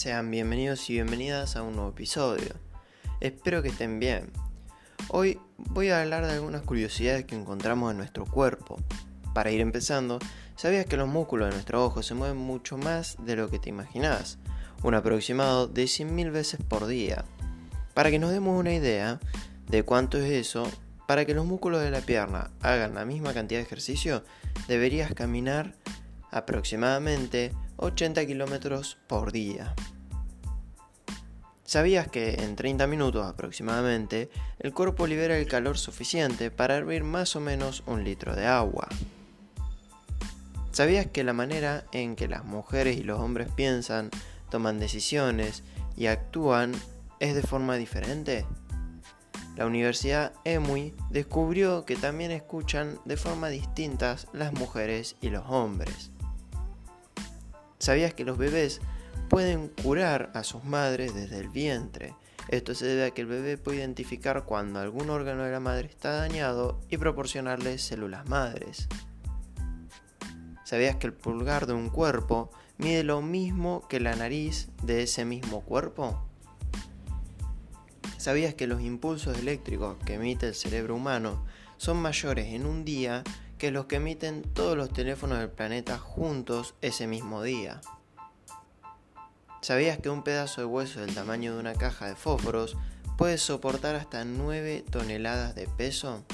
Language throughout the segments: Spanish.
sean bienvenidos y bienvenidas a un nuevo episodio. Espero que estén bien. Hoy voy a hablar de algunas curiosidades que encontramos en nuestro cuerpo. Para ir empezando, ¿sabías que los músculos de nuestro ojo se mueven mucho más de lo que te imaginás? Un aproximado de 100.000 veces por día. Para que nos demos una idea de cuánto es eso, para que los músculos de la pierna hagan la misma cantidad de ejercicio, deberías caminar aproximadamente 80 kilómetros por día. ¿Sabías que en 30 minutos aproximadamente el cuerpo libera el calor suficiente para hervir más o menos un litro de agua? ¿Sabías que la manera en que las mujeres y los hombres piensan, toman decisiones y actúan es de forma diferente? La Universidad EMUI descubrió que también escuchan de forma distintas las mujeres y los hombres. ¿Sabías que los bebés pueden curar a sus madres desde el vientre? Esto se debe a que el bebé puede identificar cuando algún órgano de la madre está dañado y proporcionarle células madres. ¿Sabías que el pulgar de un cuerpo mide lo mismo que la nariz de ese mismo cuerpo? ¿Sabías que los impulsos eléctricos que emite el cerebro humano son mayores en un día que los que emiten todos los teléfonos del planeta juntos ese mismo día. ¿Sabías que un pedazo de hueso del tamaño de una caja de fósforos puede soportar hasta 9 toneladas de peso?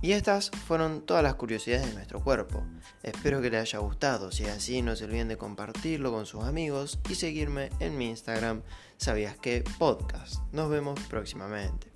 Y estas fueron todas las curiosidades de nuestro cuerpo. Espero que les haya gustado. Si es así, no se olviden de compartirlo con sus amigos y seguirme en mi Instagram, sabías que podcast. Nos vemos próximamente.